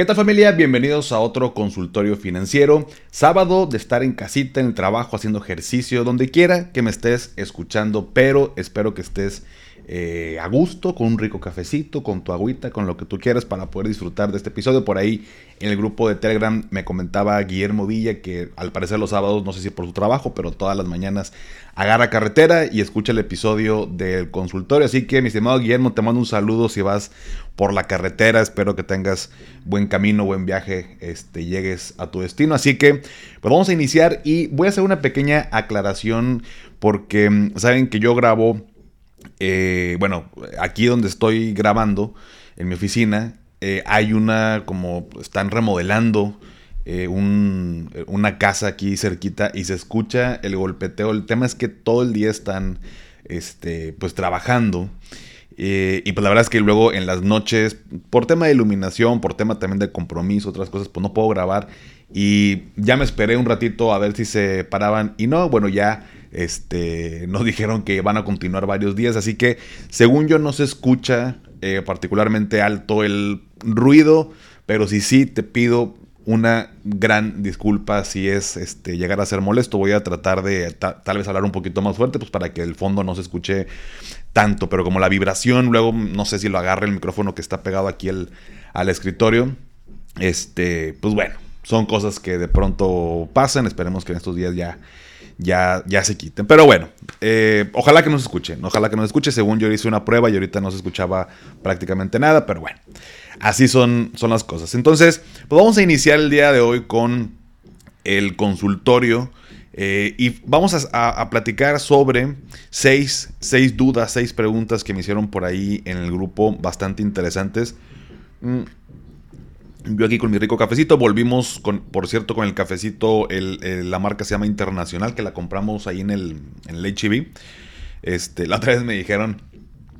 ¿Qué tal familia? Bienvenidos a otro consultorio financiero. Sábado de estar en casita, en el trabajo, haciendo ejercicio, donde quiera que me estés escuchando, pero espero que estés eh, a gusto, con un rico cafecito, con tu agüita, con lo que tú quieras para poder disfrutar de este episodio. Por ahí en el grupo de Telegram me comentaba Guillermo Villa que al parecer los sábados, no sé si por su trabajo, pero todas las mañanas agarra carretera y escucha el episodio del consultorio. Así que mi estimado Guillermo, te mando un saludo si vas por la carretera. Espero que tengas buen camino, buen viaje, este, llegues a tu destino. Así que pues vamos a iniciar y voy a hacer una pequeña aclaración porque mm, saben que yo grabo eh, bueno, aquí donde estoy grabando, en mi oficina, eh, hay una, como están remodelando eh, una casa aquí cerquita y se escucha el golpeteo. El tema es que todo el día están, este, pues trabajando. Y pues la verdad es que luego en las noches, por tema de iluminación, por tema también de compromiso, otras cosas, pues no puedo grabar. Y ya me esperé un ratito a ver si se paraban. Y no, bueno, ya este, nos dijeron que van a continuar varios días, así que según yo no se escucha eh, particularmente alto el ruido, pero si sí te pido una gran disculpa si es este, llegar a ser molesto. Voy a tratar de tal vez hablar un poquito más fuerte, pues para que el fondo no se escuche tanto, pero como la vibración, luego no sé si lo agarre el micrófono que está pegado aquí al escritorio. Este, pues bueno, son cosas que de pronto pasan. Esperemos que en estos días ya ya, ya se quiten. Pero bueno, eh, ojalá que nos escuchen, ojalá que nos escuchen. Según yo hice una prueba y ahorita no se escuchaba prácticamente nada, pero bueno, así son, son las cosas. Entonces, pues vamos a iniciar el día de hoy con el consultorio. Eh, y vamos a, platicar sobre seis, seis, dudas, seis preguntas que me hicieron por ahí en el grupo, bastante interesantes. Mm, yo aquí con mi rico cafecito, volvimos, por cierto, con el cafecito, la marca se llama Internacional, que la compramos ahí en el, en el HB. Este, la otra vez me dijeron,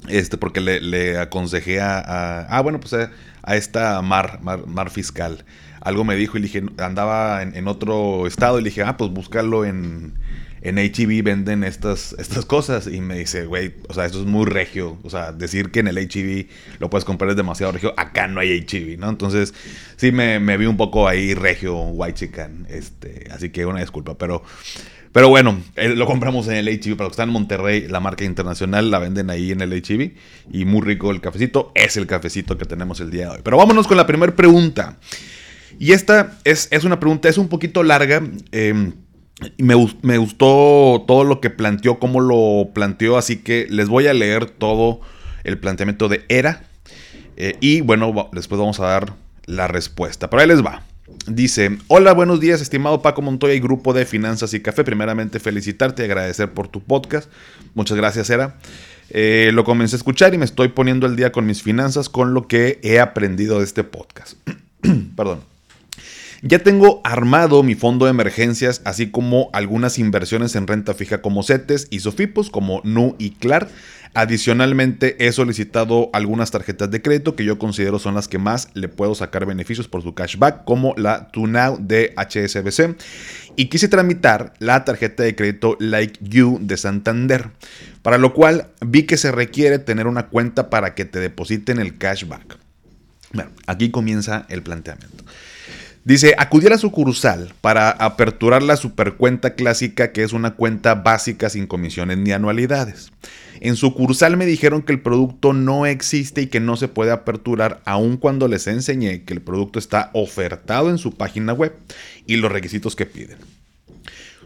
este, porque le, aconsejé a, ah, bueno, pues a, esta Mar, Mar, Fiscal. Algo me dijo y le dije, andaba en, otro estado y le dije, ah, pues búscalo en, en HEB venden estas, estas cosas. Y me dice, güey, o sea, esto es muy regio. O sea, decir que en el HEB lo puedes comprar es demasiado regio. Acá no hay HEB, ¿no? Entonces, sí me, vi un poco ahí regio, white chicken. Este, así que una disculpa, pero... Pero bueno, eh, lo compramos en el HEB. Para los que están en Monterrey, la marca internacional la venden ahí en el HEB. Y muy rico el cafecito. Es el cafecito que tenemos el día de hoy. Pero vámonos con la primera pregunta. Y esta es, es una pregunta, es un poquito larga. Me, me, gustó todo lo que planteó, cómo lo planteó, así que les voy a leer todo el planteamiento de Era. Eh, y bueno, después vamos a dar la respuesta. Pero ahí les va. Dice, hola, buenos días, estimado Paco Montoya y grupo de Finanzas y Café. Primeramente felicitarte y agradecer por tu podcast. Muchas gracias, Era. Eh, lo comencé a escuchar y me estoy poniendo al día con mis finanzas, con lo que he aprendido de este podcast. Perdón. Ya tengo armado mi fondo de emergencias, así como algunas inversiones en renta fija como CETES y Sofipos como Nu y Clar. Adicionalmente he solicitado algunas tarjetas de crédito que yo considero son las que más le puedo sacar beneficios por su cashback, como la TuNow de HSBC. Y quise tramitar la tarjeta de crédito Like You de Santander, para lo cual vi que se requiere tener una cuenta para que te depositen el cashback. Bueno, aquí comienza el planteamiento. Dice, acudí a la sucursal para aperturar la supercuenta clásica, que es una cuenta básica sin comisiones ni anualidades. En sucursal me dijeron que el producto no existe y que no se puede aperturar, aun cuando les enseñé que el producto está ofertado en su página web y los requisitos que piden.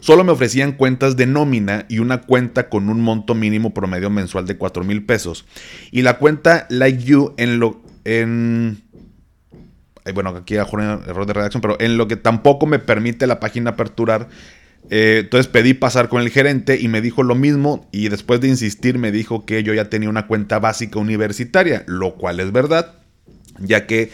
Solo me ofrecían cuentas de nómina y una cuenta con un monto mínimo promedio mensual de 4 mil pesos. Y la cuenta Like You en lo... En, bueno, aquí un error de redacción, pero en lo que tampoco me permite la página aperturar. Eh, entonces pedí pasar con el gerente y me dijo lo mismo y después de insistir me dijo que yo ya tenía una cuenta básica universitaria, lo cual es verdad, ya que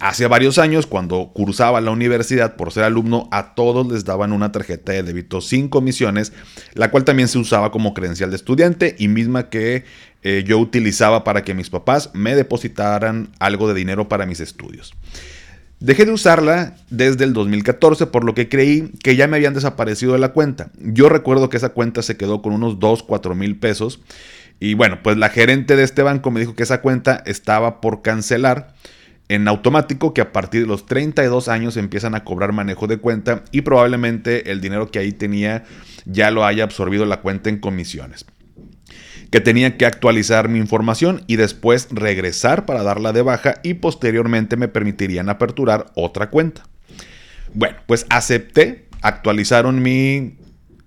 hace varios años cuando cursaba la universidad por ser alumno a todos les daban una tarjeta de débito sin comisiones, la cual también se usaba como credencial de estudiante y misma que eh, yo utilizaba para que mis papás me depositaran algo de dinero para mis estudios. Dejé de usarla desde el 2014, por lo que creí que ya me habían desaparecido de la cuenta. Yo recuerdo que esa cuenta se quedó con unos 2, 4 mil pesos. Y bueno, pues la gerente de este banco me dijo que esa cuenta estaba por cancelar. En automático que a partir de los 32 años empiezan a cobrar manejo de cuenta y probablemente el dinero que ahí tenía ya lo haya absorbido la cuenta en comisiones. Que tenía que actualizar mi información y después regresar para darla de baja y posteriormente me permitirían aperturar otra cuenta. Bueno, pues acepté, actualizaron mi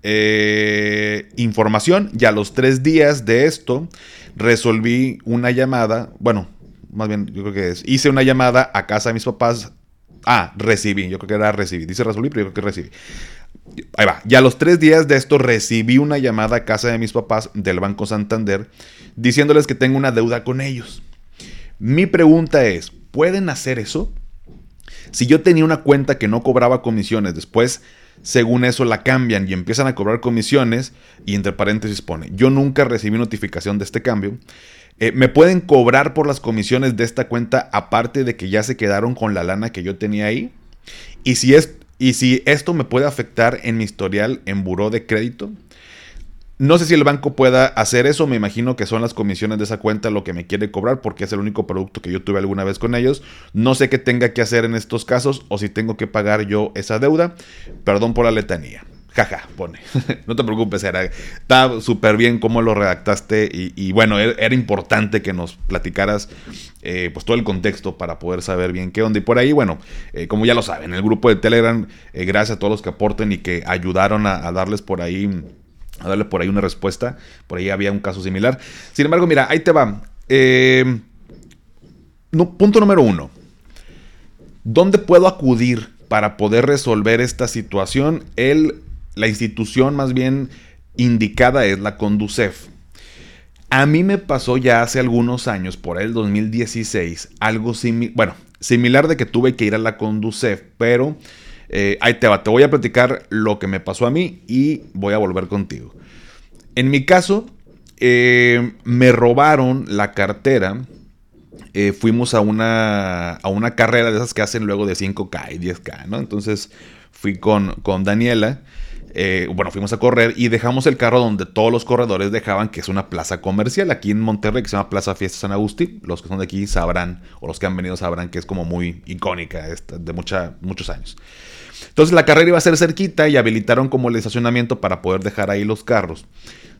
eh, información y a los tres días de esto resolví una llamada, bueno, más bien yo creo que es, hice una llamada a casa de mis papás. Ah, recibí, yo creo que era recibí. Dice resolví, pero yo creo que recibí. Ahí va. Y a los tres días de esto recibí una llamada a casa de mis papás del Banco Santander diciéndoles que tengo una deuda con ellos. Mi pregunta es, ¿pueden hacer eso? Si yo tenía una cuenta que no cobraba comisiones, después, según eso, la cambian y empiezan a cobrar comisiones, y entre paréntesis pone, yo nunca recibí notificación de este cambio, eh, me pueden cobrar por las comisiones de esta cuenta aparte de que ya se quedaron con la lana que yo tenía ahí. Y si, es, y si esto me puede afectar en mi historial en buró de crédito. No sé si el banco pueda hacer eso, me imagino que son las comisiones de esa cuenta lo que me quiere cobrar porque es el único producto que yo tuve alguna vez con ellos. No sé qué tenga que hacer en estos casos o si tengo que pagar yo esa deuda. Perdón por la letanía. Jaja, pone. no te preocupes, era, está súper bien cómo lo redactaste y, bueno, er, era, importante que nos platicaras eh, pues todo el contexto para poder saber bien qué onda. Y por ahí, bueno, eh, como ya lo saben, el grupo de Telegram, eh, gracias a todos los que aporten y que ayudaron a, darles por ahí, a darle por ahí una respuesta. Por ahí había un caso similar. Sin embargo, mira, ahí te va. punto número uno. ¿Dónde puedo acudir para poder resolver esta situación? El la institución más bien indicada es la Conducef. A mí me pasó ya hace algunos años, por el 2016, algo similar, bueno, similar de que tuve que ir a la Conducef, pero eh, ahí te va, te voy a platicar lo que me pasó a mí y voy a volver contigo. En mi caso, eh, me robaron la cartera. Eh, fuimos a una, a una carrera de esas que hacen luego de 5K y 10K, ¿no? Entonces fui con, con Daniela eh, bueno, fuimos a correr y dejamos el carro donde todos los corredores dejaban, que es una plaza comercial aquí en Monterrey, que se llama Plaza Fiesta San Agustín. Los que son de aquí sabrán, o los que han venido sabrán que es como muy icónica, de mucha, muchos años. Entonces la carrera iba a ser cerquita y habilitaron como el estacionamiento para poder dejar ahí los carros.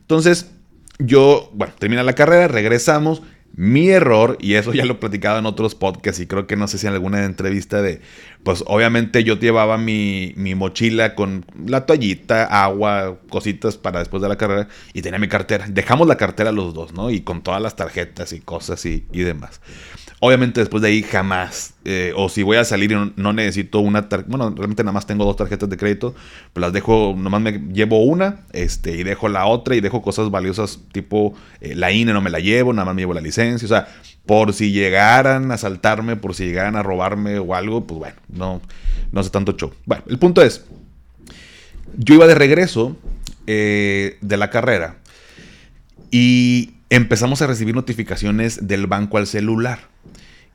Entonces yo, bueno, termina la carrera, regresamos, mi error, y eso ya lo he platicado en otros podcasts y creo que no sé si en alguna entrevista de, pues obviamente yo llevaba mi, mochila con la toallita, agua, cositas para después de la carrera y tenía mi cartera. Dejamos la cartera los dos, ¿no? Y con todas las tarjetas y cosas y, y demás. Obviamente después de ahí jamás, eh, o si voy a salir y no, necesito una tarjeta, bueno, realmente nada más tengo dos tarjetas de crédito, pues las dejo, nomás me llevo una, este, y dejo la otra y dejo cosas valiosas tipo eh, la INE no me la llevo, nada más me llevo la licencia, o sea, por si llegaran a saltarme, por si llegaran a robarme o algo, pues bueno, no, no hace tanto show. Bueno, el punto es, yo iba de regreso eh, de la carrera y empezamos a recibir notificaciones del banco al celular.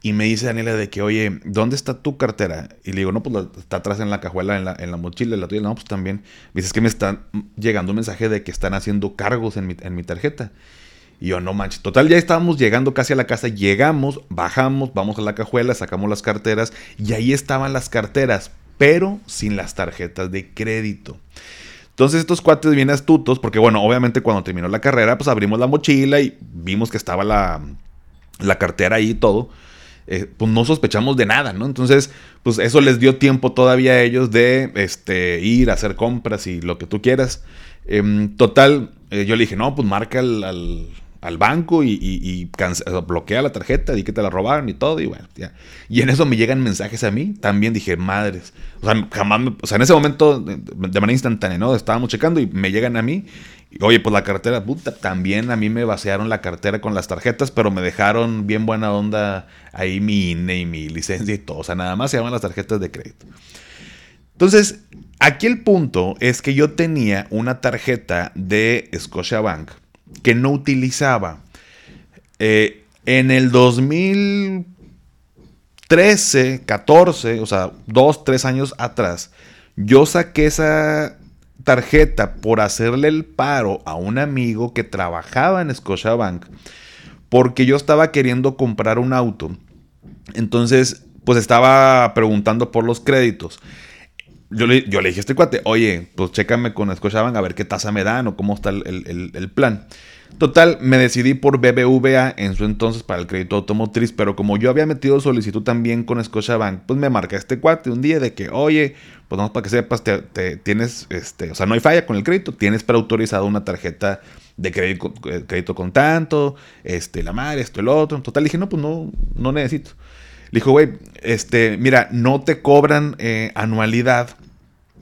Y me dice Daniela de que, oye, ¿dónde está tu cartera? Y le digo, no, pues está atrás en la cajuela, en la, en la mochila, la tuya. No, pues también. Me dice, es que me está llegando un mensaje de que están haciendo cargos en mi, en mi tarjeta. Y yo, no manches. Total, ya estábamos llegando casi a la casa. Llegamos, bajamos, vamos a la cajuela, sacamos las carteras. Y ahí estaban las carteras, pero sin las tarjetas de crédito. Entonces estos cuates bien astutos, porque bueno, obviamente cuando terminó la carrera, pues abrimos la mochila y vimos que estaba la, la cartera ahí y todo. Eh, pues no sospechamos de nada, ¿no? Entonces, pues eso les dio tiempo todavía a ellos de este, ir a hacer compras y lo que tú quieras. Em, total, eh, yo le dije, no, pues marca al, al, banco y, bloquea la tarjeta, di que te la robaron y todo, y bueno, ya. Y en eso me llegan mensajes a mí, también dije, madres, o sea, jamás, o sea, en ese momento, de, manera instantánea, ¿no? Estábamos checando y me llegan a mí Oye, pues la cartera, puta, también a mí me vaciaron la cartera con las tarjetas, pero me dejaron bien buena onda ahí mi INE y mi licencia y todo. O sea, nada más se llaman las tarjetas de crédito. Entonces, aquí el punto es que yo tenía una tarjeta de Scotiabank que no utilizaba. Eh, en el 2013, 14, o sea, dos, tres años atrás, yo saqué esa tarjeta por hacerle el paro a un amigo que trabajaba en Scotiabank porque yo estaba queriendo comprar un auto Entonces, pues estaba preguntando por los créditos. Yo le, yo le dije a este cuate, oye, pues chécame con Scotiabank a ver qué tasa me dan o cómo está el, plan. Total, me decidí por BBVA en su entonces para el crédito automotriz, pero como yo había metido solicitud también con Scotiabank, pues me marca este cuate un día de que, oye, pues vamos para que sepas, te, tienes, este, o sea, no hay falla con el crédito, tienes preautorizado una tarjeta de crédito, eh, crédito con tanto, este, la madre, esto, el otro. Total, dije, no, pues no, no necesito. Le dijo, güey, este, mira, no te cobran eh, anualidad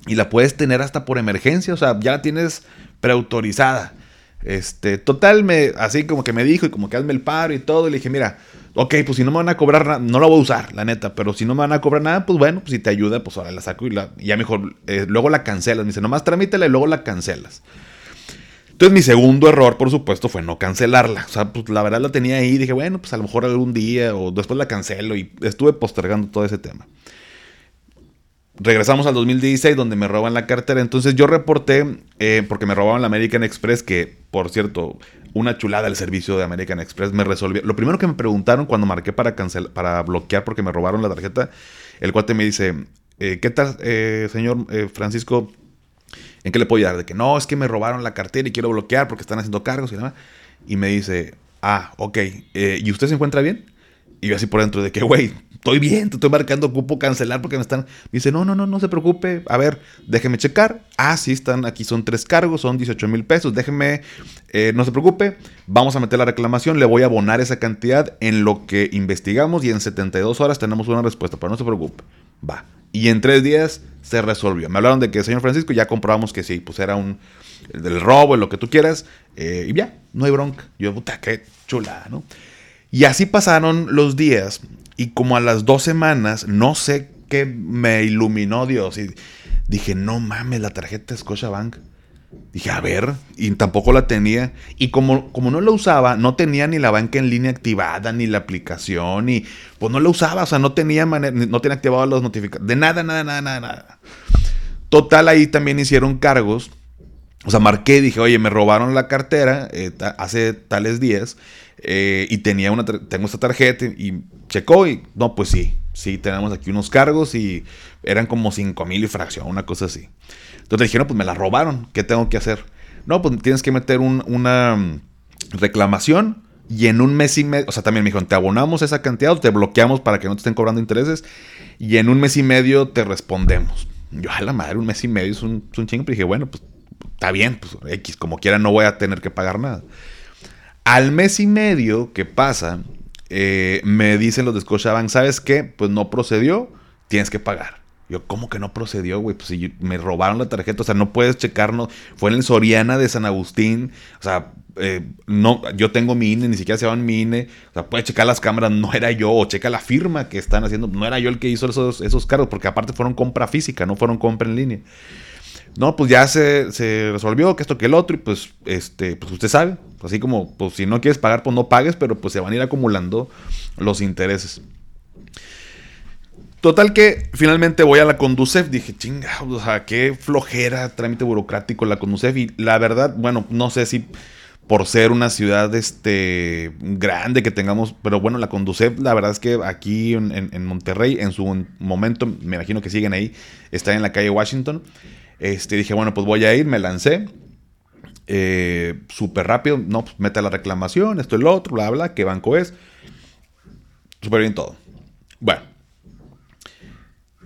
y la puedes tener hasta por emergencia, o sea, ya la tienes preautorizada. Este, total, me, así como que me dijo y como que hazme el paro y todo. Y le dije, mira, ok, pues si no me van a cobrar nada, no la voy a usar, la neta, pero si no me van a cobrar nada, pues bueno, pues si te ayuda, pues ahora la saco y, la, ya mejor, eh, luego la cancelas. Me dice, nomás tramítela y luego la cancelas. Entonces mi segundo error, por supuesto, fue no cancelarla. O sea, pues la verdad la tenía ahí dije, bueno, pues a lo mejor algún día o después la cancelo y estuve postergando todo ese tema. Regresamos al 2016 donde me roban la cartera. Entonces yo reporté, eh, porque me robaban la American Express, que por cierto, una chulada el servicio de American Express me resolvió. Lo primero que me preguntaron cuando marqué para cancelar, para bloquear porque me robaron la tarjeta, el cuate me dice, eh, ¿qué tal, eh, señor Francisco? ¿En qué le puedo ayudar? De que no, es que me robaron la cartera y quiero bloquear porque están haciendo cargos y demás. Y me dice, ah, ok, eh, ¿y usted se encuentra bien? Y yo así por dentro de que, güey, estoy bien, te estoy marcando, ocupo cancelar porque me están... Dice, no, no, no, no se preocupe, a ver, déjeme checar. Ah, sí, están aquí, son tres cargos, son 18 mil pesos, déjeme, eh, no se preocupe, vamos a meter la reclamación, le voy a abonar esa cantidad en lo que investigamos y en 72 horas tenemos una respuesta, pero no se preocupe, va. Y en tres días se resolvió. Me hablaron de que, señor Francisco, ya comprobamos que sí, pues era un del robo, lo que tú quieras, eh, y ya, no hay bronca. Yo, puta, qué chula, ¿no? Y así pasaron los días, y como a las dos semanas, no sé qué me iluminó Dios, y dije, no mames, la tarjeta Scotiabank. Dije, a ver, y tampoco la tenía. Y como, como no la usaba, no tenía ni la banca en línea activada, ni la aplicación, y pues no la usaba, o sea, no tenía, no tenía activadas las notificaciones, de nada, nada, nada, nada, nada. Total, ahí también hicieron cargos. O sea, marqué, dije, oye, me robaron la cartera eh, hace tales días eh, y tenía una, tengo esta tarjeta y checó y, no, pues sí, sí, tenemos aquí unos cargos y eran como 5 mil y fracción, una cosa así. Entonces dijeron, pues me la robaron, ¿qué tengo que hacer? No, pues tienes que meter una mm, reclamación y en un mes y medio, o sea, también me dijeron, te abonamos esa cantidad o te bloqueamos para que no te estén cobrando intereses y en un mes y medio te respondemos. Yo, a la madre, un mes y medio es un, chingo, pero dije, bueno, pues está bien, pues X, como quiera no voy a tener que pagar nada. Al mes y medio que pasa, eh, me dicen los de Scotiabank, ¿sabes qué? Pues no procedió, tienes que pagar. Yo, ¿cómo que no procedió, güey? Pues si me robaron la tarjeta, o sea, no puedes checarnos. Fue en el Soriana de San Agustín, o sea, eh, no, yo tengo mi INE, ni siquiera se llaman mi INE, o sea, puedes checar las cámaras, no era yo, o checa la firma que están haciendo, no era yo el que hizo esos, esos cargos, porque aparte fueron compra física, no fueron compra en línea. No, pues ya se, se, resolvió que esto que el otro, y pues, este, pues usted sabe, así como, pues si no quieres pagar, pues no pagues, pero pues se van a ir acumulando los intereses. Total que finalmente voy a la Conducef, dije, chinga, o sea, qué flojera, trámite burocrático la Conducef. Y la verdad, bueno, no sé si por ser una ciudad este, grande que tengamos, pero bueno, la Conducef, la verdad es que aquí en, Monterrey, en su momento, me imagino que siguen ahí, está en la calle Washington. Este, dije, bueno, pues voy a ir, me lancé. Eh, súper rápido, no, pues mete la reclamación, esto y lo otro, bla, bla, qué banco es. Súper bien todo. Bueno,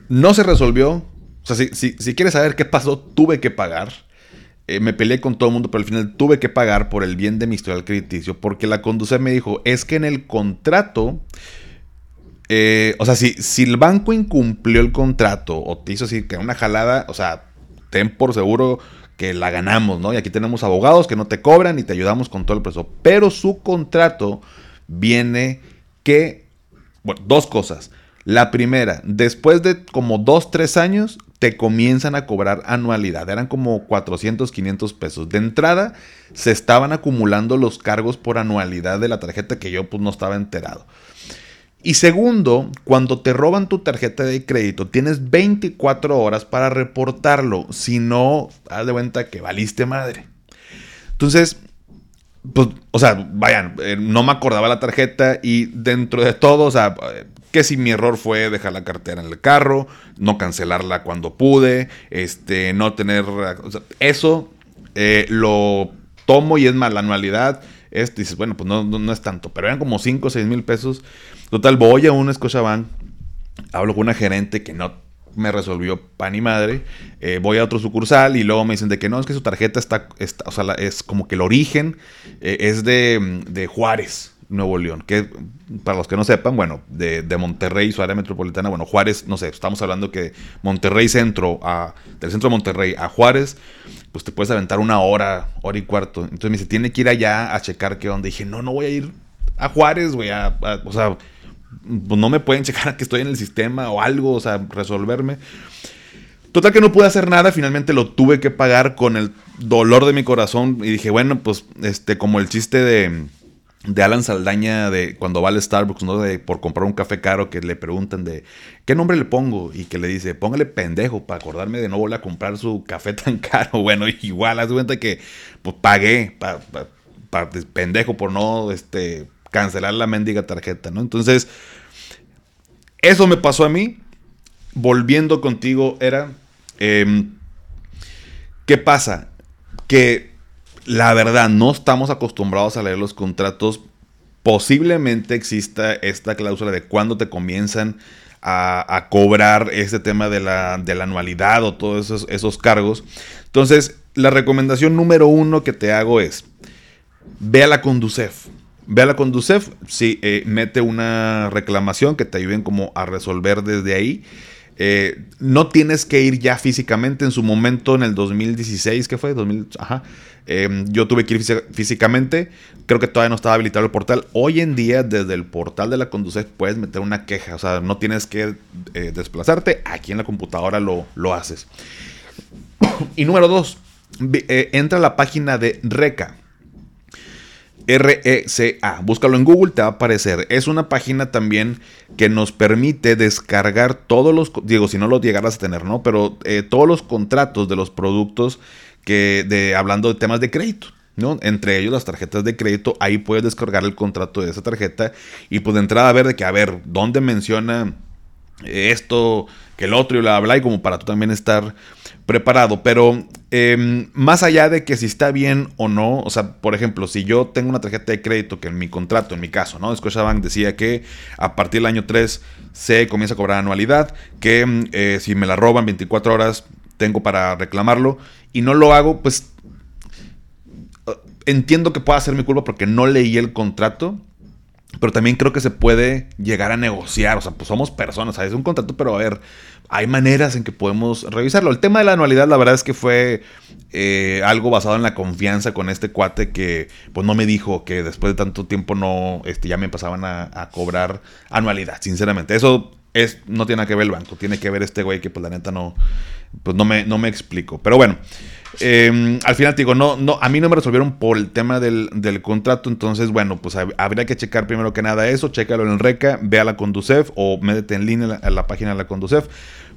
no se resolvió. O sea, si, si, quieres saber qué pasó, tuve que pagar. Eh, me peleé con todo el mundo, pero al final tuve que pagar por el bien de mi historial crediticio. Porque la conducción me dijo, es que en el contrato... Eh, o sea, si, si el banco incumplió el contrato o te hizo así que una jalada, o sea, ten por seguro que la ganamos, ¿no? Y aquí tenemos abogados que no te cobran y te ayudamos con todo el proceso. Pero su contrato viene que, bueno, dos cosas. La primera, después de como 2, 3 años, te comienzan a cobrar anualidad. Eran como 400, 500 pesos. De entrada, se estaban acumulando los cargos por anualidad de la tarjeta que yo pues no estaba enterado. Y segundo, cuando te roban tu tarjeta de crédito, tienes 24 horas para reportarlo. Si no, haz de cuenta que valiste madre. Entonces, pues, o sea, vayan, eh, no me acordaba la tarjeta y dentro de todo, o sea, que si mi error fue dejar la cartera en el carro, no cancelarla cuando pude, este, no tener... eso eh, lo tomo y es más, anualidad, este, dices, bueno, pues no, no, es tanto, pero eran como 5 o 6 mil pesos. Total, voy a un Scotiabank, hablo con una gerente que no me resolvió pan y madre. Eh, voy a otro sucursal y luego me dicen de que no, es que su tarjeta está, o sea, es como que el origen eh, es de, de, Juárez, Nuevo León. Que para los que no sepan, bueno, de, Monterrey, su área metropolitana, bueno, Juárez, no sé, estamos hablando que Monterrey Centro, a, del centro de Monterrey a Juárez, pues te puedes aventar una hora, hora y cuarto. Entonces me dice, tiene que ir allá a checar qué onda. dije, no, no voy a ir a Juárez, güey, o sea pues no me pueden checar que estoy en el sistema o algo, o sea, resolverme. Total que no pude hacer nada, finalmente lo tuve que pagar con el dolor de mi corazón y dije, bueno, pues este como el chiste de, de Alan Saldaña de cuando va al Starbucks, ¿no? De, por comprar un café caro que le preguntan de ¿qué nombre le pongo? Y que le dice, póngale pendejo para acordarme de no volver a comprar su café tan caro. Bueno, igual, haz cuenta que pues pagué para pendejo por no este cancelar la mendiga tarjeta, ¿no? Entonces, eso me pasó a mí. Volviendo contigo, era. Em, ¿Qué pasa? Que la verdad, no estamos acostumbrados a leer los contratos. Posiblemente exista esta cláusula de cuándo te comienzan a, cobrar este tema de la, de la anualidad o todos esos, esos cargos. Entonces, la recomendación número uno que te hago es: ve a la Conducef. Ve a la Conducef, sí, eh, mete una reclamación que te ayuden como a resolver desde ahí. Eh, no tienes que ir ya físicamente. En su momento, en el 2016, ¿qué fue? 2000, ajá. Em, yo tuve que ir físicamente. Creo que todavía no estaba habilitado el portal. Hoy en día, desde el portal de la Conducef, puedes meter una queja. O sea, no tienes que eh, desplazarte. Aquí en la computadora lo, lo haces. y número dos, entra a la página de RECA. RECA. Búscalo en Google, te va a aparecer. Es una página también que nos permite descargar todos los, digo, si no lo llegaras a tener, ¿no? Pero eh, todos los contratos de los productos que, de, hablando de temas de crédito. ¿no? Entre ellos las tarjetas de crédito, ahí puedes descargar el contrato de esa tarjeta y pues de entrada a ver de que, a ver, ¿dónde menciona esto, que el otro y la habla y como para tú también estar preparado. Pero em, más allá de que si está bien o no, o sea, por ejemplo, si yo tengo una tarjeta de crédito que en mi contrato, en mi caso, ¿no? Scotiabank decía que a partir del año 3 se comienza a cobrar anualidad, que em, eh, si me la roban 24 horas tengo para reclamarlo y no lo hago, pues eh, entiendo que pueda ser mi culpa porque no leí el contrato pero también creo que se puede llegar a negociar. O sea, pues somos personas. Es un contrato, pero a ver, hay maneras en que podemos revisarlo. El tema de la anualidad, la verdad es que fue eh, algo basado en la confianza con este cuate que, pues no me dijo que después de tanto tiempo no, este, ya me pasaban a, cobrar anualidad, sinceramente. Eso es, no tiene que ver el banco, tiene que ver este güey que, pues la neta no, pues no me, no me explico. Pero bueno. Em, al final te digo, no, no, a mí no me resolvieron por el tema del, contrato, entonces bueno, pues habría que checar primero que nada eso, chécalo en RECA, ve a la Conducef o métete en línea a la, página de la Conducef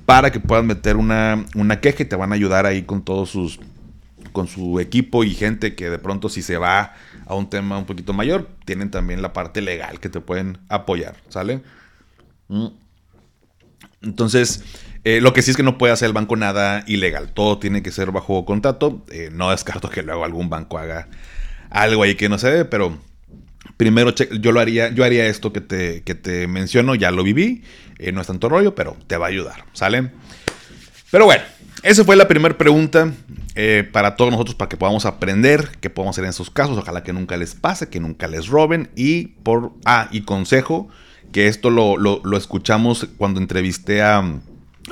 para que puedas meter una, una queja y te van a ayudar ahí con todos sus, con su equipo y gente que de pronto si se va a un tema un poquito mayor, tienen también la parte legal que te pueden apoyar, ¿sale? Mm. Entonces, eh, lo que sí es que no puede hacer el banco nada ilegal. Todo tiene que ser bajo contrato. Eh, no descarto que luego algún banco haga algo ahí que no se ve, pero primero yo lo haría, yo haría esto que te, te menciono, ya lo viví. Eh, no es tanto rollo, pero te va a ayudar. ¿Sale? Pero bueno, esa fue la primera pregunta para todos nosotros, para que podamos aprender qué podemos hacer en esos casos. Ojalá que nunca les pase, que nunca les roben. Y por. Ah, y consejo, que esto lo, lo escuchamos cuando entrevisté a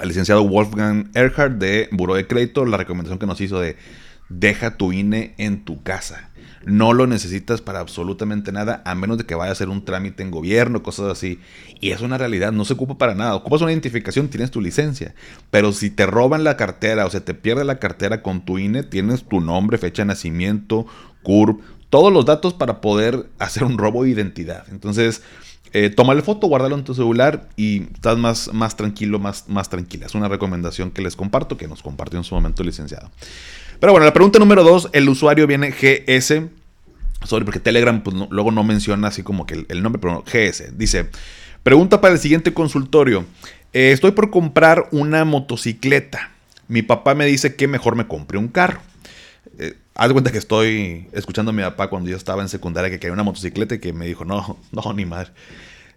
al licenciado Wolfgang Erhard de Buró de Crédito la recomendación que nos hizo de deja tu INE en tu casa. No lo necesitas para absolutamente nada, a menos de que vaya a hacer un trámite en gobierno, cosas así. Y es una realidad, no se ocupa para nada. Ocupas una identificación, tienes tu licencia. Pero si te roban la cartera o se te pierde la cartera con tu INE, tienes tu nombre, fecha de nacimiento, CURP, todos los datos para poder hacer un robo de identidad. Entonces, eh, tómale foto, guárdalo en tu celular y estás más, más tranquilo, más, más tranquila. Es una recomendación que les comparto, que nos compartió en su momento el licenciado. Pero bueno, la pregunta número dos, el usuario viene GS. Sorry, porque Telegram pues, luego no menciona así como que el, nombre, pero GS. Dice, Pregunta para el siguiente consultorio. Eh, estoy por comprar una motocicleta. Mi papá me dice que mejor me compre un carro. Eh, haz cuenta que estoy escuchando a mi papá cuando yo estaba en secundaria que quería una motocicleta y que me dijo, no, no, ni madre.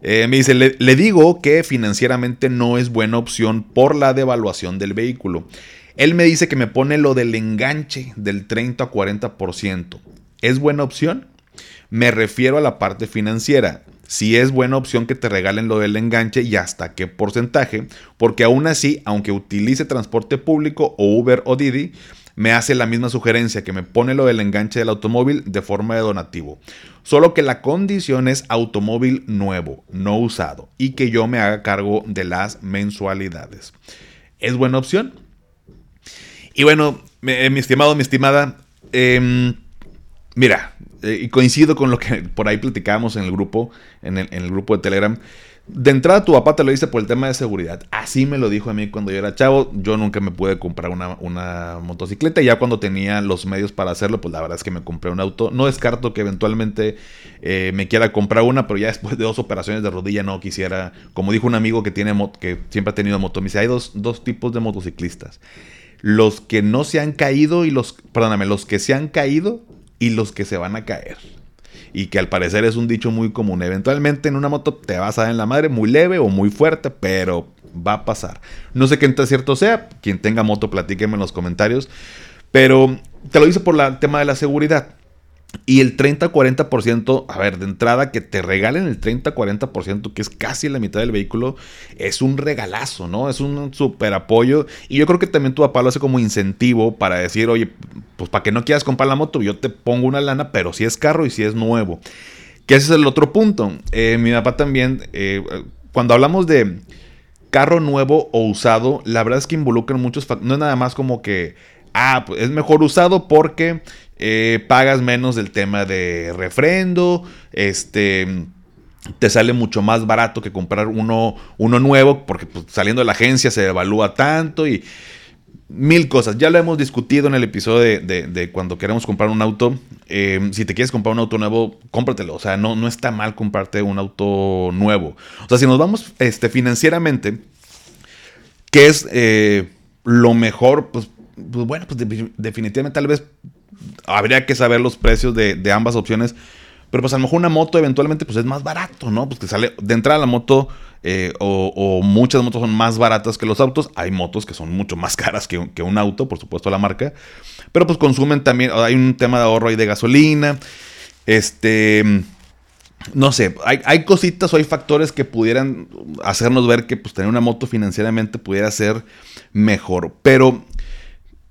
Eh, me dice, le, le, digo que financieramente no es buena opción por la devaluación del vehículo. Él me dice que me pone lo del enganche del 30 a 40%. ¿Es buena opción? Me refiero a la parte financiera. Si es buena opción que te regalen lo del enganche y hasta qué porcentaje, porque aún así, aunque utilice transporte público o Uber o Didi, me hace la misma sugerencia que me pone lo del enganche del automóvil de forma de donativo. Solo que la condición es automóvil nuevo, no usado, y que yo me haga cargo de las mensualidades. ¿Es buena opción? Y bueno, mi estimado, mi estimada, eh, mira, eh, y coincido con lo que por ahí platicábamos en el grupo, en el, grupo de Telegram. De entrada, tu papá te lo dice por el tema de seguridad. Así me lo dijo a mí cuando yo era chavo. Yo nunca me pude comprar una, una motocicleta. Ya cuando tenía los medios para hacerlo, pues la verdad es que me compré un auto. No descarto que eventualmente eh, me quiera comprar una, pero ya después de dos operaciones de rodilla no quisiera. Como dijo un amigo que, tiene que siempre ha tenido moto, me dice: hay dos, dos tipos de motociclistas. Los que no se han caído y los. Perdóname, los que se han caído y los que se van a caer. Y que al parecer es un dicho muy común. Eventualmente en una moto te vas a dar en la madre muy leve o muy fuerte, pero va a pasar. No sé qué tan cierto sea. Quien tenga moto, platíqueme en los comentarios. Pero te lo hice por el tema de la seguridad. Y el 30-40%, a ver, de entrada que te regalen el 30-40%, que es casi la mitad del vehículo, es un regalazo, ¿no? Es un super apoyo. Y yo creo que también tu papá lo hace como incentivo para decir, oye, pues para que no quieras comprar la moto, yo te pongo una lana, pero si es carro y si es nuevo. Que ese es el otro punto. Eh, mi papá también, eh, cuando hablamos de carro nuevo o usado, la verdad es que involucran muchos factores. No es nada más como que, ah, pues es mejor usado porque eh, pagas menos del tema de refrendo, este te sale mucho más barato que comprar uno, uno nuevo, porque pues, saliendo de la agencia se evalúa tanto y mil cosas. Ya lo hemos discutido en el episodio de, cuando queremos comprar un auto. Eh, si te quieres comprar un auto nuevo, cómpratelo. O sea, no, no está mal comprarte un auto nuevo. O sea, si nos vamos este, financieramente, ¿qué es eh, lo mejor? Pues, pues bueno, pues definitivamente tal vez habría que saber los precios de, ambas opciones. Pero pues a lo mejor una moto eventualmente pues es más barato, ¿no? Pues que sale de entrada la moto eh, o, muchas motos son más baratas que los autos. Hay motos que son mucho más caras que, un auto, por supuesto la marca. Pero pues consumen también, hay un tema de ahorro ahí de gasolina. Este... No sé, hay, hay cositas o hay factores que pudieran hacernos ver que pues tener una moto financieramente pudiera ser mejor. Pero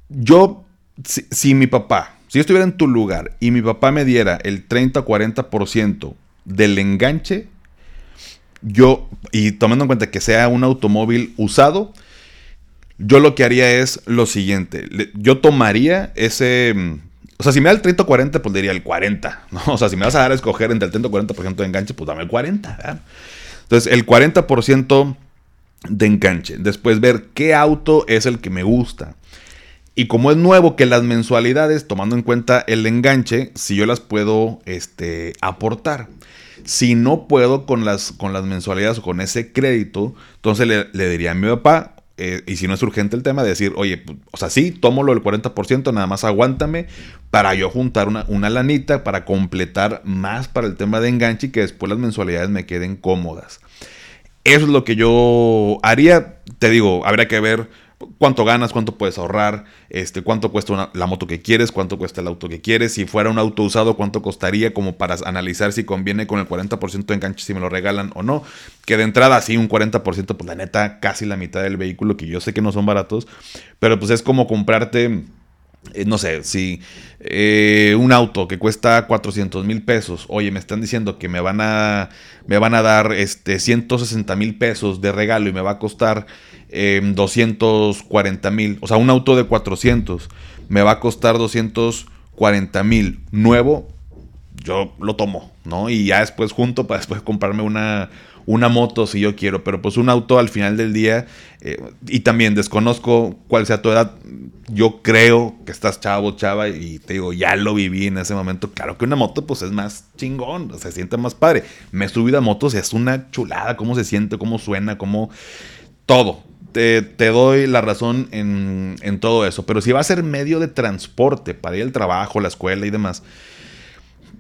yo, si mi papá si yo estuviera en tu lugar y mi papá me diera el 30 o 40% del enganche, yo, y tomando en cuenta que sea un automóvil usado, yo lo que haría es lo siguiente. Yo tomaría ese... O sea, si me da el 30 o 40, pues diría el 40. ¿no? O sea, si me vas a dar a escoger entre el 30 o 40% de enganche, pues dame el 40. Entonces, el 40% de enganche. Después ver qué auto es el que me gusta. Y como es nuevo que las mensualidades, tomando en cuenta el enganche, si yo las puedo este, aportar. Si no puedo con las, con las mensualidades o con ese crédito, entonces le, diría a mi papá, eh, y si no es urgente el tema, de decir, oye, pues, o sea, sí, tómalo el 40%, nada más aguántame para yo juntar una, una lanita para completar más para el tema de enganche y que después las mensualidades me queden cómodas. Eso es lo que yo haría. Te digo, habría que ver cuánto ganas, cuánto puedes ahorrar, este, cuánto cuesta la moto que quieres, cuánto cuesta el auto que quieres, si fuera un auto usado, cuánto costaría como para analizar si conviene con el 40% de enganche, si me lo regalan o no. Que de entrada sí, un 40%, pues la neta, casi la mitad del vehículo, que yo sé que no son baratos, pero pues es como comprarte eh, no sé, si eh, un auto que cuesta 400 mil pesos, oye, me están diciendo que me van a, me van a dar este, 160 mil pesos de regalo y me va a costar 240 em, mil, o sea, un auto de 400 me va a costar 240 mil nuevo, yo lo tomo, ¿no? Y ya después junto para después comprarme una, una moto si yo quiero, pero pues un auto al final del día, eh, y también desconozco cuál sea tu edad, yo creo que estás chavo, chava, y te digo, ya lo viví en ese momento, claro que una moto pues es más chingón, se siente más padre, me he subido a motos, es una chulada, cómo se siente, cómo suena, cómo... Todo, te, doy la razón en, en, todo eso. Pero si va a ser medio de transporte para ir al trabajo, la escuela y demás,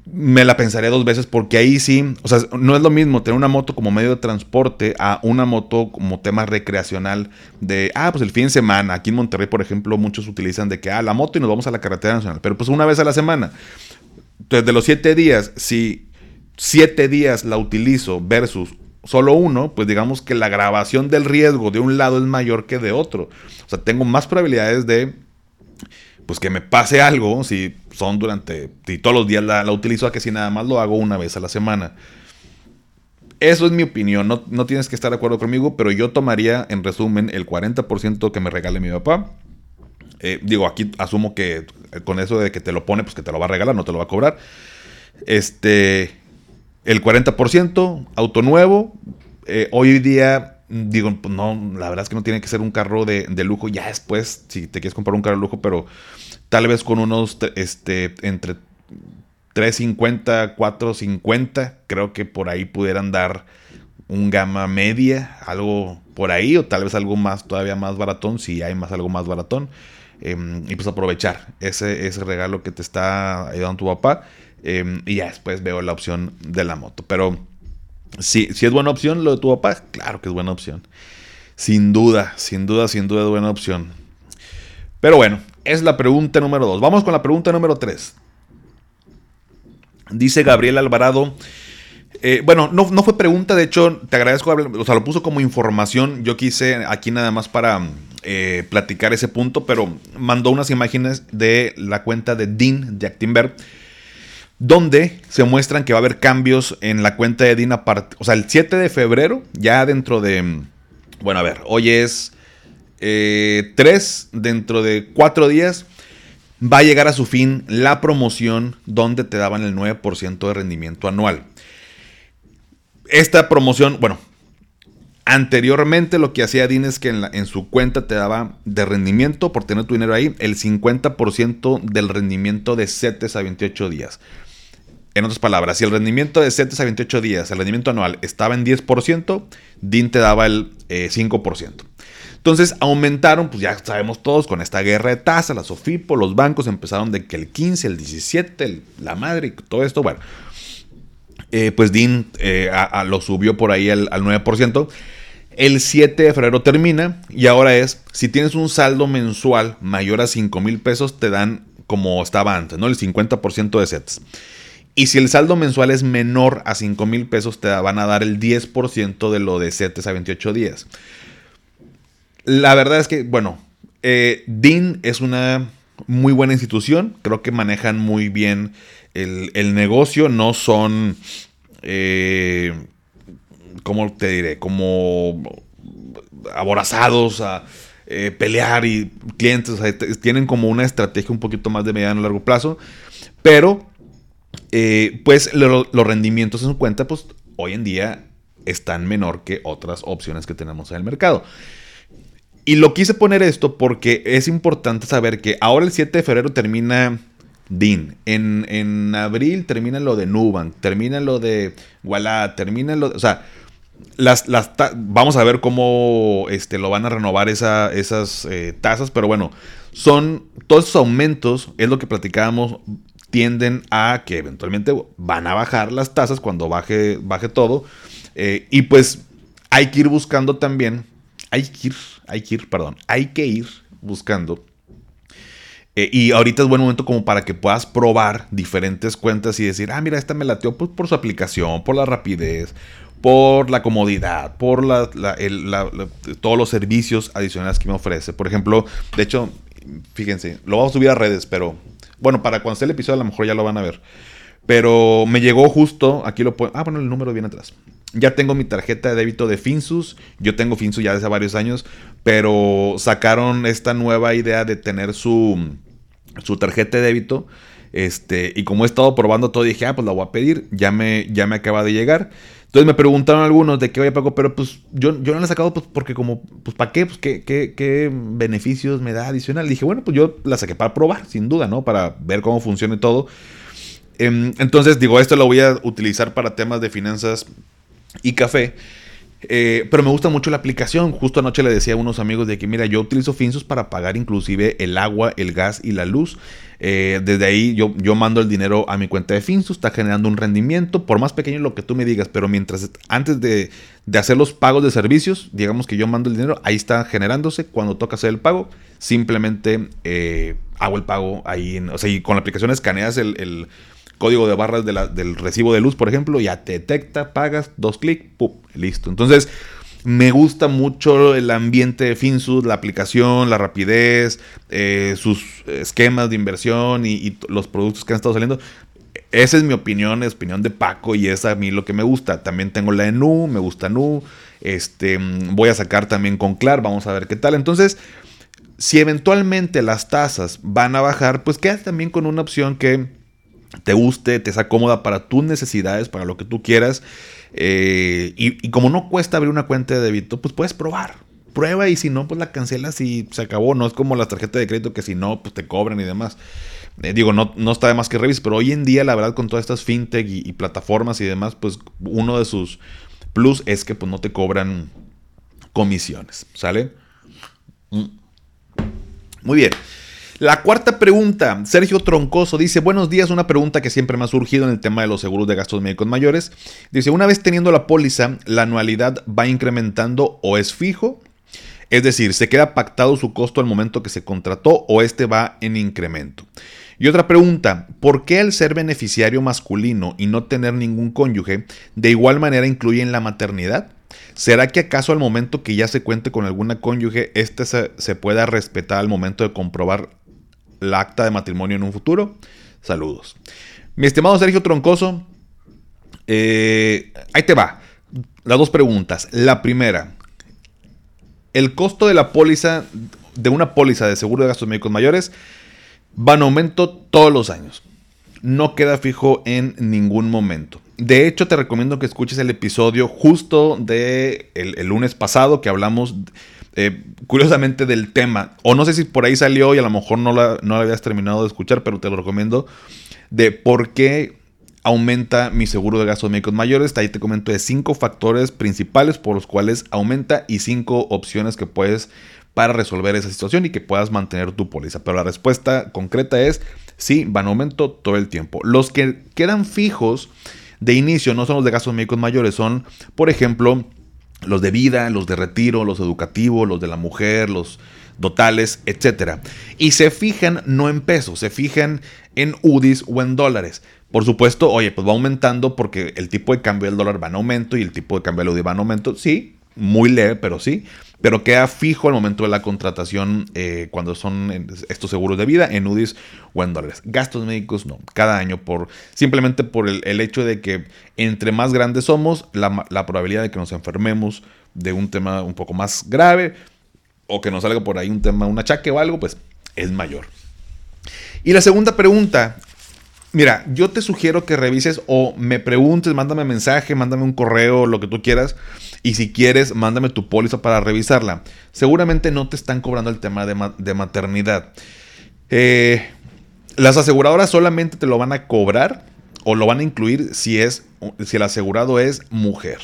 me la pensaré dos veces porque ahí sí, o sea, no es lo mismo tener una moto como medio de transporte a una moto como tema recreacional de, ah, pues el fin de semana, aquí en Monterrey, por ejemplo, muchos utilizan de que, ah, la moto y nos vamos a la carretera nacional, pero pues una vez a la semana. Desde los siete días, si siete días la utilizo versus solo uno, pues digamos que la grabación del riesgo de un lado es mayor que de otro. O sea, tengo más probabilidades de pues que me pase algo, si son durante, si todos los días la, utilizo, a que si nada más lo hago una vez a la semana. Eso es mi opinión, no, no, tienes que estar de acuerdo conmigo, pero yo tomaría en resumen el 40% que me regale mi papá. Eh, digo, aquí asumo que con eso de que te lo pone, pues que te lo va a regalar, no te lo va a cobrar. Este, el 40%, auto nuevo. Eh, hoy día digo, pues no, la verdad es que no tiene que ser un carro de, lujo. Ya después, si te quieres comprar un carro de lujo, pero tal vez con unos, este, entre 350, 450, creo que por ahí pudieran dar un gama media, algo por ahí, o tal vez algo más, todavía más baratón, si hay más algo más baratón. Em, y pues aprovechar ese, ese regalo que te está ayudando tu papá. Em, y ya después veo la opción de la moto. Pero si, si es buena opción lo de tu papá, claro que es buena opción. Sin duda, sin duda, sin duda es buena opción. Pero bueno, es la pregunta número dos. Vamos con la pregunta número tres. Dice Gabriel Alvarado. Eh, bueno, no, no, fue pregunta, de hecho, te agradezco, o sea, lo puso como información. Yo quise aquí nada más para eh, platicar ese punto, pero mandó unas imágenes de la cuenta de Dean de Actinver donde se muestran que va a haber cambios en la cuenta de Dina. O sea, el 7 de febrero, ya dentro de... Bueno, a ver, hoy es 3, eh, dentro de 4 días va a llegar a su fin la promoción donde te daban el 9% de rendimiento anual. Esta promoción, bueno, anteriormente lo que hacía DIN es que en, su cuenta te daba de rendimiento por tener tu dinero ahí el 50% del rendimiento de 7 a 28 días. En otras palabras, si el rendimiento de 7 a 28 días, el rendimiento anual estaba en 10%, DIN te daba el 5%. Eh, Entonces aumentaron, pues ya sabemos todos, con esta guerra de tasas, la SOFIPO, los bancos empezaron de que el 15, el 17, la madre, todo esto, bueno. Eh, pues DIN eh, lo subió por ahí al, al 9%. El 7 de febrero termina y ahora es, si tienes un saldo mensual mayor a 5 mil pesos, te dan como estaba antes, ¿no? El 50% de sets. Y si el saldo mensual es menor a 5 mil pesos, te van a dar el 10% de lo de 7 a 28 días. La verdad es que, bueno, eh, DIN es una muy buena institución. Creo que manejan muy bien el, negocio. No son, eh, ¿cómo te diré? Como aborazados a eh, pelear y clientes. tienen como una estrategia un poquito más de mediano a largo plazo. Pero eh, pues los rendimientos en su cuenta, pues hoy en día están menor que otras opciones que tenemos en el mercado. Y lo quise poner esto porque es importante saber que ahora el 7 de febrero termina DIN. En, abril termina lo de Nubank, termina lo de Walla, termina lo de... O sea, las, las vamos a ver cómo este, lo van a renovar esas eh, tasas, pero bueno, son todos esos aumentos, es lo que platicábamos, tienden a que eventualmente van a bajar las tasas cuando baje, baje todo. Eh, y pues hay que ir buscando también, hay que ir, hay que ir, perdón, hay que ir buscando. Eh, y ahorita es buen momento como para que puedas probar diferentes cuentas y decir, ah, mira, esta me lateó pues, por su aplicación, por la rapidez, por la comodidad, por la, todos los servicios adicionales que me ofrece. Por ejemplo, de hecho, fíjense, lo vamos a subir a redes, pero bueno, para cuando esté el episodio a lo mejor ya lo van a ver. Pero me llegó justo, aquí lo puedo... Ah, bueno, el número viene atrás. Ya tengo mi tarjeta de débito de Finsus. Yo tengo Finsus ya desde hace varios años. Pero sacaron esta nueva idea de tener su, su tarjeta de débito. Este, y como he estado probando todo, dije, ah, pues la voy a pedir. Ya me, ya me acaba de llegar. Entonces me preguntaron algunos de qué voy a pagar, pero pues yo, yo no la he sacado pues, porque como, pues ¿para qué? Pues ¿qué, qué, qué beneficios me da adicional. dije, bueno, pues yo la saqué para probar, sin duda, ¿no? Para ver cómo funciona todo. Em, entonces digo, esto lo voy a utilizar para temas de finanzas y café. Eh, pero me gusta mucho la aplicación. Justo anoche le decía a unos amigos de que, mira, yo utilizo Finsus para pagar inclusive el agua, el gas y la luz. Eh, desde ahí yo, yo mando el dinero a mi cuenta de Finsus, está generando un rendimiento, por más pequeño lo que tú me digas, pero mientras antes de, hacer los pagos de servicios, digamos que yo mando el dinero, ahí está generándose. Cuando toca hacer el pago, simplemente eh, hago el pago ahí. En, o sea, y con la aplicación escaneas el código de barras del recibo de luz, por ejemplo, ya te detecta, pagas, dos clics, ¡pum! Listo. Entonces, me gusta mucho el ambiente de Finsus, la aplicación, la rapidez, eh, sus esquemas de inversión y, los productos que han estado saliendo. Esa es mi opinión, es opinión de Paco y es a mí lo que me gusta. También tengo la de Nu, me gusta Nu. Este, voy a sacar también con Clar, vamos a ver qué tal. Entonces, si eventualmente las tasas van a bajar, pues queda también con una opción que te guste, te sea cómoda para tus necesidades, para lo que tú quieras. Eh, y, como no cuesta abrir una cuenta de débito, pues puedes probar. Prueba y si no, pues la cancelas y se acabó. No es como las tarjetas de crédito que si no, pues te cobran y demás. Eh, digo, no, no está de más que revises, pero hoy en día, la verdad, con todas estas fintech y, plataformas y demás, pues uno de sus plus es que pues no te cobran comisiones. ¿Sale? Mm. Muy bien. La cuarta pregunta, Sergio Troncoso dice, buenos días, una pregunta que siempre me ha surgido en el tema de los seguros de gastos médicos mayores. Dice, una vez teniendo la póliza, ¿la anualidad va incrementando o es fijo? Es decir, ¿se queda pactado su costo al momento que se contrató o este va en incremento? Y otra pregunta, ¿por qué el ser beneficiario masculino y no tener ningún cónyuge de igual manera incluye en la maternidad? ¿Será que acaso al momento que ya se cuente con alguna cónyuge, este se, se pueda respetar al momento de comprobar la acta de matrimonio en un futuro. Saludos. Mi estimado Sergio Troncoso, eh, ahí te va. Las dos preguntas. La primera, el costo de la póliza, de una póliza de seguro de gastos médicos mayores, va en aumento todos los años. No queda fijo en ningún momento. De hecho, te recomiendo que escuches el episodio justo de lunes pasado que hablamos eh, curiosamente del tema, o no sé si por ahí salió y a lo mejor no la, no habías terminado de escuchar, pero te lo recomiendo, de por qué aumenta mi seguro de gastos médicos mayores. Ahí te comento de cinco factores principales por los cuales aumenta y cinco opciones que puedes para resolver esa situación y que puedas mantener tu póliza. Pero la respuesta concreta es sí, van aumento todo el tiempo. Los que quedan fijos de inicio no son los de gastos médicos mayores, son, por ejemplo, los de vida, los de retiro, los educativos, los de la mujer, los dotales, etc. Y se fijan no en pesos, se fijan en UDIs o en dólares. Por supuesto, oye, pues va aumentando porque el tipo de cambio del dólar va en aumento y el tipo de cambio del UDI va en aumento. Sí, muy leve, pero sí. Pero queda fijo al momento de la contratación eh, cuando son estos seguros de vida en UDIs o en dólares. Gastos médicos no, cada año por simplemente por el, hecho de que entre más grandes somos, la, la, probabilidad de que nos enfermemos de un tema un poco más grave o que nos salga por ahí un tema, un achaque o algo, pues es mayor. Y la segunda pregunta, Mira, yo te sugiero que revises o me preguntes, mándame mensaje, mándame un correo, lo que tú quieras. Y si quieres, mándame tu póliza para revisarla. Seguramente no te están cobrando el tema de, maternidad. Eh, las aseguradoras solamente te lo van a cobrar o lo van a incluir si, es, si el asegurado es mujer.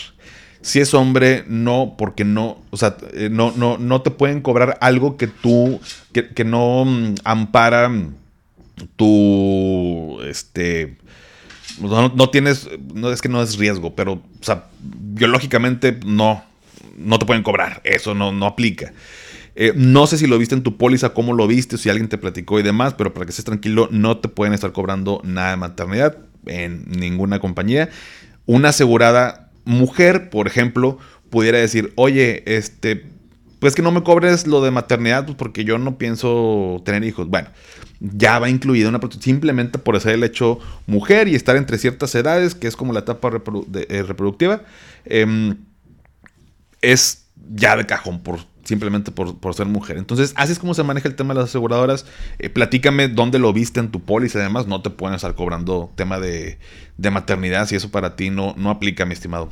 Si es hombre, no, porque no, o sea, eh, no, no, no te pueden cobrar algo que tú, que, no mm, ampara tu, este, no, tienes, no es que no es riesgo, pero, o sea, biológicamente no, no te pueden cobrar, eso no, no aplica. Eh, no sé si lo viste en tu póliza, cómo lo viste, si alguien te platicó y demás, pero para que estés tranquilo, no te pueden estar cobrando nada de maternidad en ninguna compañía. Una asegurada mujer, por ejemplo, pudiera decir, oye, este, pues que no me cobres lo de maternidad, pues porque yo no pienso tener hijos. Bueno, ya va incluida una simplemente por ser el hecho mujer y estar entre ciertas edades, que es como la etapa eh, reproductiva, em, es ya de cajón por simplemente por, ser mujer. Entonces, así es como se maneja el tema de las aseguradoras. Eh, platícame dónde lo viste en tu póliza. Además, no te pueden estar cobrando tema de, de maternidad si eso para ti no, no aplica, mi estimado.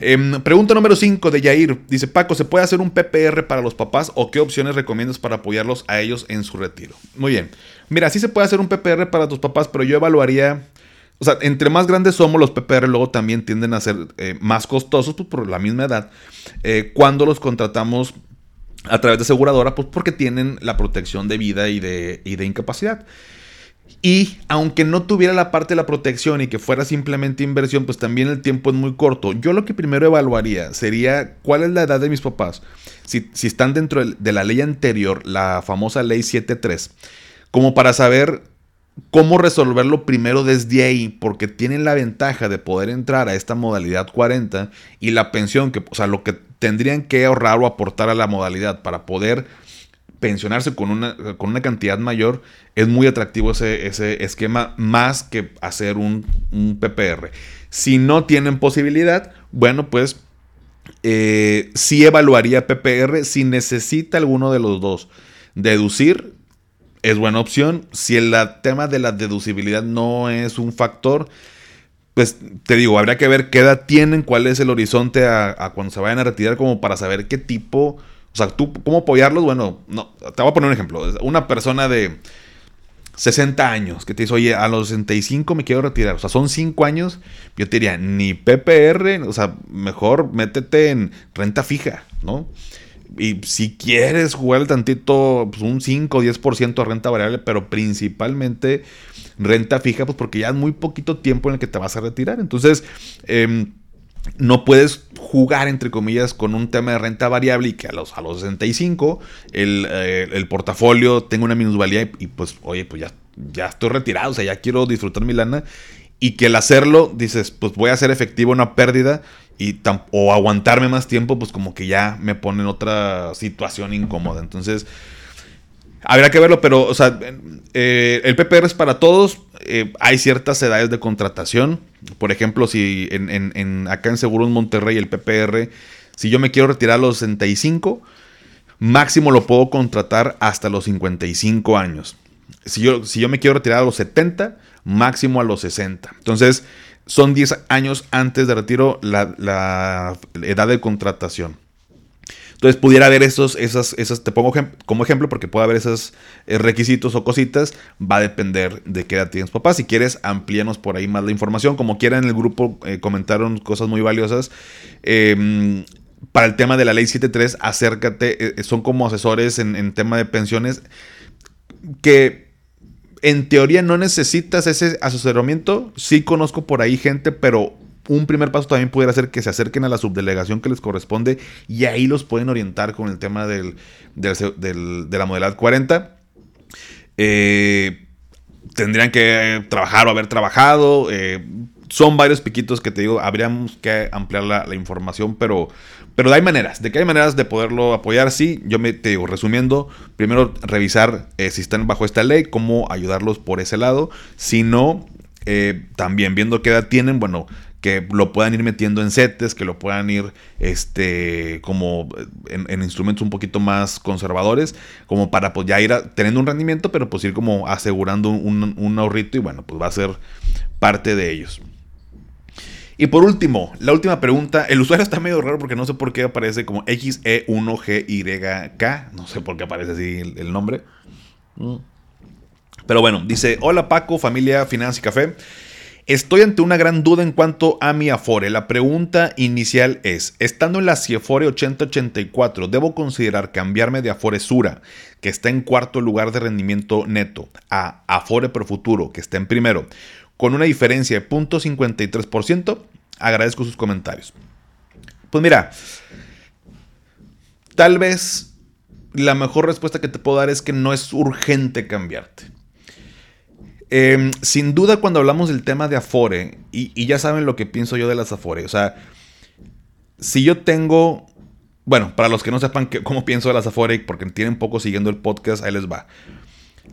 Em, pregunta número 5 de Yair. Dice, Paco, ¿se puede hacer un PPR para los papás o qué opciones recomiendas para apoyarlos a ellos en su retiro? Muy bien. Mira, sí se puede hacer un PPR para tus papás, pero yo evaluaría... O sea, entre más grandes somos, los PPR luego también tienden a ser eh, más costosos pues, por la misma edad. Eh, cuando los contratamos a través de aseguradora, pues porque tienen la protección de vida y de, y de incapacidad. Y aunque no tuviera la parte de la protección y que fuera simplemente inversión, pues también el tiempo es muy corto. Yo lo que primero evaluaría sería cuál es la edad de mis papás. Si, están dentro de la ley anterior, la famosa ley 73, como para saber cómo resolverlo primero desde ahí, porque tienen la ventaja de poder entrar a esta modalidad 40 y la pensión, que, o sea, lo que tendrían que ahorrar o aportar a la modalidad para poder pensionarse con una, con una cantidad mayor, es muy atractivo ese, ese esquema más que hacer un, PPR. Si no tienen posibilidad, bueno, pues eh, sí evaluaría PPR si necesita alguno de los dos. Deducir es buena opción. Si el tema de la deducibilidad no es un factor, pues te digo, habría que ver qué edad tienen, cuál es el horizonte a cuando se vayan a retirar, como para saber qué tipo o sea, tú, ¿cómo apoyarlos? Bueno, no, te voy a poner un ejemplo. Una persona de 60 años que te dice, oye, a los 65 me quiero retirar. O sea, son 5 años. Yo te diría, ni PPR, o sea, mejor métete en renta fija, ¿no? Y si quieres jugar tantito, pues un 5 o 10% de renta variable, pero principalmente renta fija, pues porque ya es muy poquito tiempo en el que te vas a retirar. Entonces, eh, no puedes jugar, entre comillas, con un tema de renta variable y que a los, a los 65 eh, el, portafolio tenga una minusvalía y, pues, oye, pues ya, ya estoy retirado, o sea, ya quiero disfrutar mi lana. Y que el hacerlo, dices, pues voy a hacer efectivo una pérdida y o aguantarme más tiempo, pues como que ya me pone en otra situación incómoda. Entonces, Habría que verlo, pero, o sea, eh, el PPR es para todos. Eh, hay ciertas edades de contratación. Por ejemplo, si en, acá en Seguros Monterrey el PPR, si yo me quiero retirar a los 65, máximo lo puedo contratar hasta los 55 años. Si yo, si yo me quiero retirar a los 70, máximo a los 60. Entonces, son 10 años antes de retiro la edad de contratación. Entonces pudiera haber esos, esas, esas, te pongo como ejemplo porque puede haber esos eh, requisitos o cositas, va a depender de qué edad tienes papá. Si quieres, amplíanos por ahí más la información. Como quieran, en el grupo eh, comentaron cosas muy valiosas. Em, para el tema de la ley 73, acércate, eh, son como asesores en, en tema de pensiones que en teoría no necesitas ese asesoramiento. Sí conozco por ahí gente, pero un primer paso también pudiera ser que se acerquen a la subdelegación que les corresponde y ahí los pueden orientar con el tema del, de la modalidad 40. Eh, tendrían que trabajar o haber trabajado. Eh, son varios piquitos que te digo, habríamos que ampliar la, información, pero, pero hay maneras, de que hay maneras de poderlo apoyar, sí. Yo me te digo, resumiendo, primero revisar eh, si están bajo esta ley, cómo ayudarlos por ese lado. Si no, también viendo qué edad tienen, bueno, que lo puedan ir metiendo en setes, que lo puedan ir este, como en, instrumentos un poquito más conservadores, como para pues ya ir teniendo un rendimiento, pero pues ir como asegurando un, ahorrito y bueno, pues va a ser parte de ellos. Y por último, la última pregunta. El usuario está medio raro porque no sé por qué aparece como XE1GYK. No sé por qué aparece así el, nombre. Mm. Pero bueno, dice: Hola Paco, familia, finanzas y café. Estoy ante una gran duda en cuanto a mi Afore. La pregunta inicial es, estando en la Ciefore 8084, ¿debo considerar cambiarme de Afore Sura, que está en cuarto lugar de rendimiento neto, a Afore Pro Futuro, que está en primero, con una diferencia de 0.53%? Agradezco sus comentarios. Pues mira, tal vez la mejor respuesta que te puedo dar es que no es urgente cambiarte. Em, sin duda, cuando hablamos del tema de Afore, y, ya saben lo que pienso yo de las Afore, o sea, si yo tengo, bueno, para los que no sepan cómo pienso de las Afore, porque tienen poco siguiendo el podcast, ahí les va.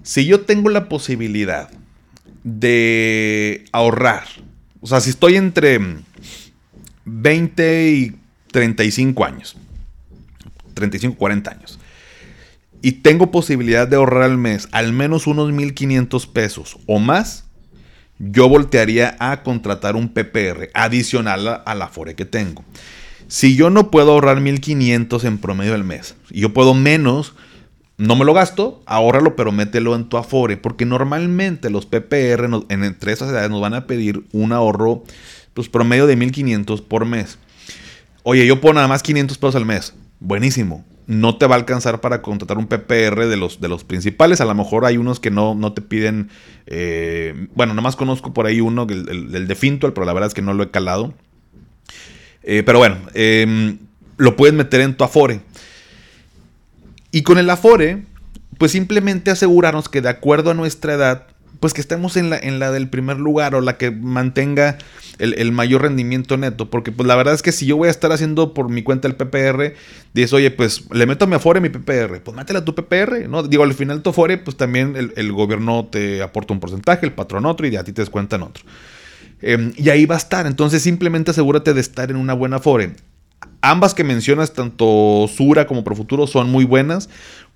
Si yo tengo la posibilidad de ahorrar, o sea, si estoy entre 20 y 35 años, 35, 40 años, y tengo posibilidad de ahorrar al mes al menos unos 1.500 pesos o más, yo voltearía a contratar un PPR adicional a, la Afore que tengo. Si yo no puedo ahorrar 1500 en promedio al mes y yo puedo menos, no me lo gasto, ahórralo, pero mételo en tu Afore, porque normalmente los PPR en, entre esas edades nos van a pedir un ahorro pues, promedio de 1500 por mes. Oye, yo pongo nada más 500 pesos al mes. Buenísimo. No te va a alcanzar para contratar un PPR de los, de los principales. A lo mejor hay unos que no, no te piden. Eh, bueno, nada más conozco por ahí uno, el, el, de Fintual, pero la verdad es que no lo he calado. Eh, pero bueno, em, lo puedes meter en tu Afore. Y con el Afore, pues simplemente asegurarnos que de acuerdo a nuestra edad, pues que estemos en la, en la del primer lugar o la que mantenga el, mayor rendimiento neto. Porque pues la verdad es que si yo voy a estar haciendo por mi cuenta el PPR, dices, oye, pues le meto a mi Afore mi PPR, pues mátela a tu PPR, ¿no? Digo, al final tu Afore, pues también el, gobierno te aporta un porcentaje, el patrón otro y a ti te descuentan otro. Em, y ahí va a estar. Entonces simplemente asegúrate de estar en una buena Afore. Ambas que mencionas, tanto Sura como Profuturo, son muy buenas.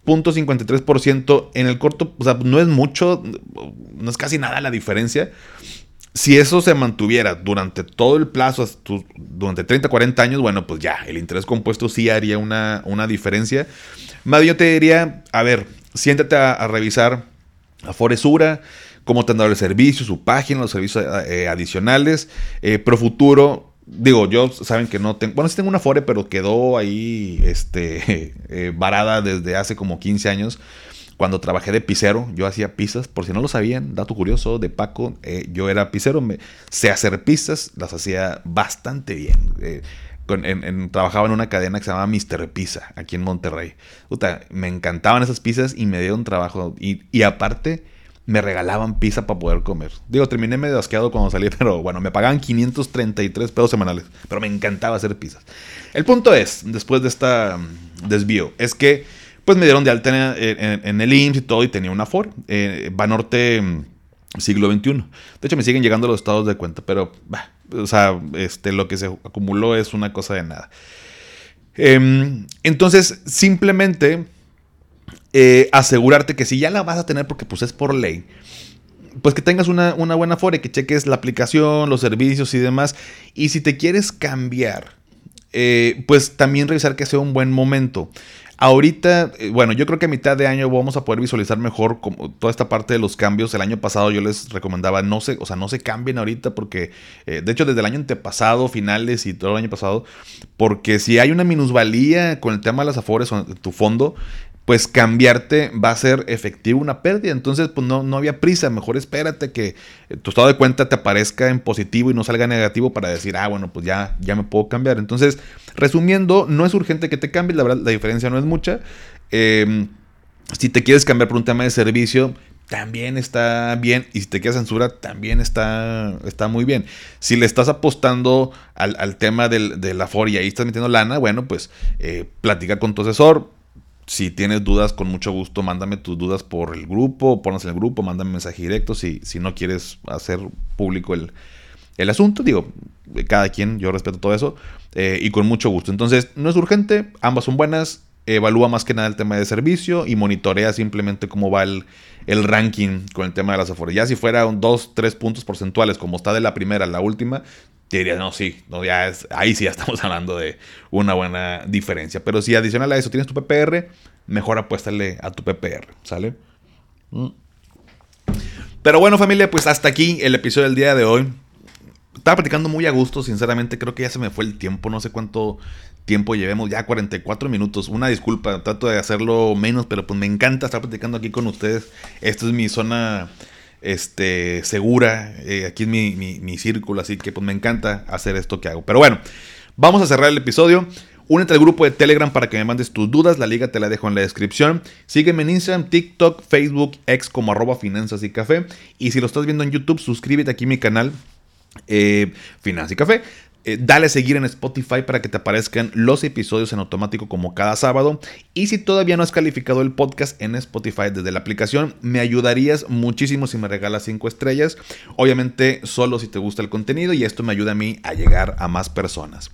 Punto .53% en el corto, o sea, no es mucho, no es casi nada la diferencia. Si eso se mantuviera durante todo el plazo, durante 30, 40 años, bueno, pues ya, el interés compuesto sí haría una, una diferencia. Más yo te diría, a ver, siéntate a, revisar a Foresura, cómo te han dado el servicio, su página, los servicios eh, adicionales. Eh, Profuturo, Digo, yo saben que no tengo. Bueno, sí tengo una Fore, pero quedó ahí este, eh, varada desde hace como 15 años. Cuando trabajé de pizzero, yo hacía pizzas. Por si no lo sabían, dato curioso de Paco, eh, yo era pizzero. Me, sé hacer pizzas, las hacía bastante bien. Eh, trabajaba en una cadena que se llamaba Mr. Pizza, aquí en Monterrey. me encantaban esas pizzas y me dieron trabajo. Y, y aparte me regalaban pizza para poder comer. Digo, terminé medio asqueado cuando salí, pero bueno, me pagaban 533 pesos semanales. Pero me encantaba hacer pizzas. El punto es, después de esta mm, desvío, es que pues me dieron de alta en, el IMSS y todo y tenía una FOR. Eh, Banorte mm, siglo XXI. De hecho, me siguen llegando los estados de cuenta, pero, o sea, este, lo que se acumuló es una cosa de nada. Em, entonces, simplemente eh, asegurarte que si ya la vas a tener porque pues es por ley, pues que tengas una, buena fore, que cheques la aplicación, los servicios y demás. Y si te quieres cambiar, eh, pues también revisar que sea un buen momento. Ahorita, eh, bueno, yo creo que a mitad de año vamos a poder visualizar mejor toda esta parte de los cambios. El año pasado yo les recomendaba no se, o sea, no se cambien ahorita porque, de hecho, desde el año antepasado, finales y todo el año pasado, porque si hay una minusvalía con el tema de las afores o tu fondo, pues cambiarte va a ser efectivo una pérdida. Entonces, pues no, no había prisa. Mejor espérate que eh, tu estado de cuenta te aparezca en positivo y no salga negativo para decir, ah, bueno, pues ya, ya me puedo cambiar. Entonces, resumiendo, no es urgente que te cambies, la verdad, la diferencia no es mucha. Em, si te quieres cambiar por un tema de servicio, también está bien. Y si te quieres censura, también está, está muy bien. Si le estás apostando al, tema del, de la FOR y estás metiendo lana, bueno, pues eh, con tu asesor si tienes dudas, con mucho gusto, mándame tus dudas por el grupo, ponlas en el grupo, mándame mensaje directo si, si no quieres hacer público el, asunto. Digo, cada quien, yo respeto todo eso, eh, y con mucho gusto. Entonces, no es urgente, ambas son buenas. Evalúa más que nada el tema de servicio y monitorea simplemente cómo va el, el ranking con el tema de las afores. Ya si fuera un 2, 3 puntos porcentuales, como está de la primera a la última, te diría, no, sí, no, ya es, ahí sí ya estamos hablando de una buena diferencia. Pero si adicional a eso tienes tu PPR, mejor apuéstale a tu PPR, ¿sale? Mm. Pero bueno, familia, pues hasta aquí el episodio del día de hoy. Estaba platicando muy a gusto, sinceramente creo que ya se me fue el tiempo, no sé cuánto tiempo llevemos, ya 44 minutos. Una disculpa, trato de hacerlo menos, pero pues me encanta estar platicando aquí con ustedes. Esta es mi zona este, segura. Eh, aquí es mi, mi, círculo, así que pues me encanta hacer esto que hago. Pero bueno, vamos a cerrar el episodio. Únete al grupo de Telegram para que me mandes tus dudas. La liga te la dejo en la descripción. Sígueme en Instagram, TikTok, Facebook, X como arroba finanzas y café. Y si lo estás viendo en YouTube, suscríbete aquí a mi canal. Eh, y Café. Eh, dale a seguir en Spotify para que te aparezcan los episodios en automático como cada sábado. Y si todavía no has calificado el podcast en Spotify desde la aplicación, me ayudarías muchísimo si me regalas 5 estrellas. Obviamente solo si te gusta el contenido y esto me ayuda a mí a llegar a más personas.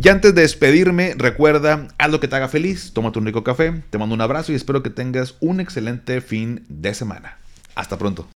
Y antes de despedirme, recuerda, haz lo que te haga feliz, tómate un rico café, te mando un abrazo y espero que tengas un excelente fin de semana. Hasta pronto.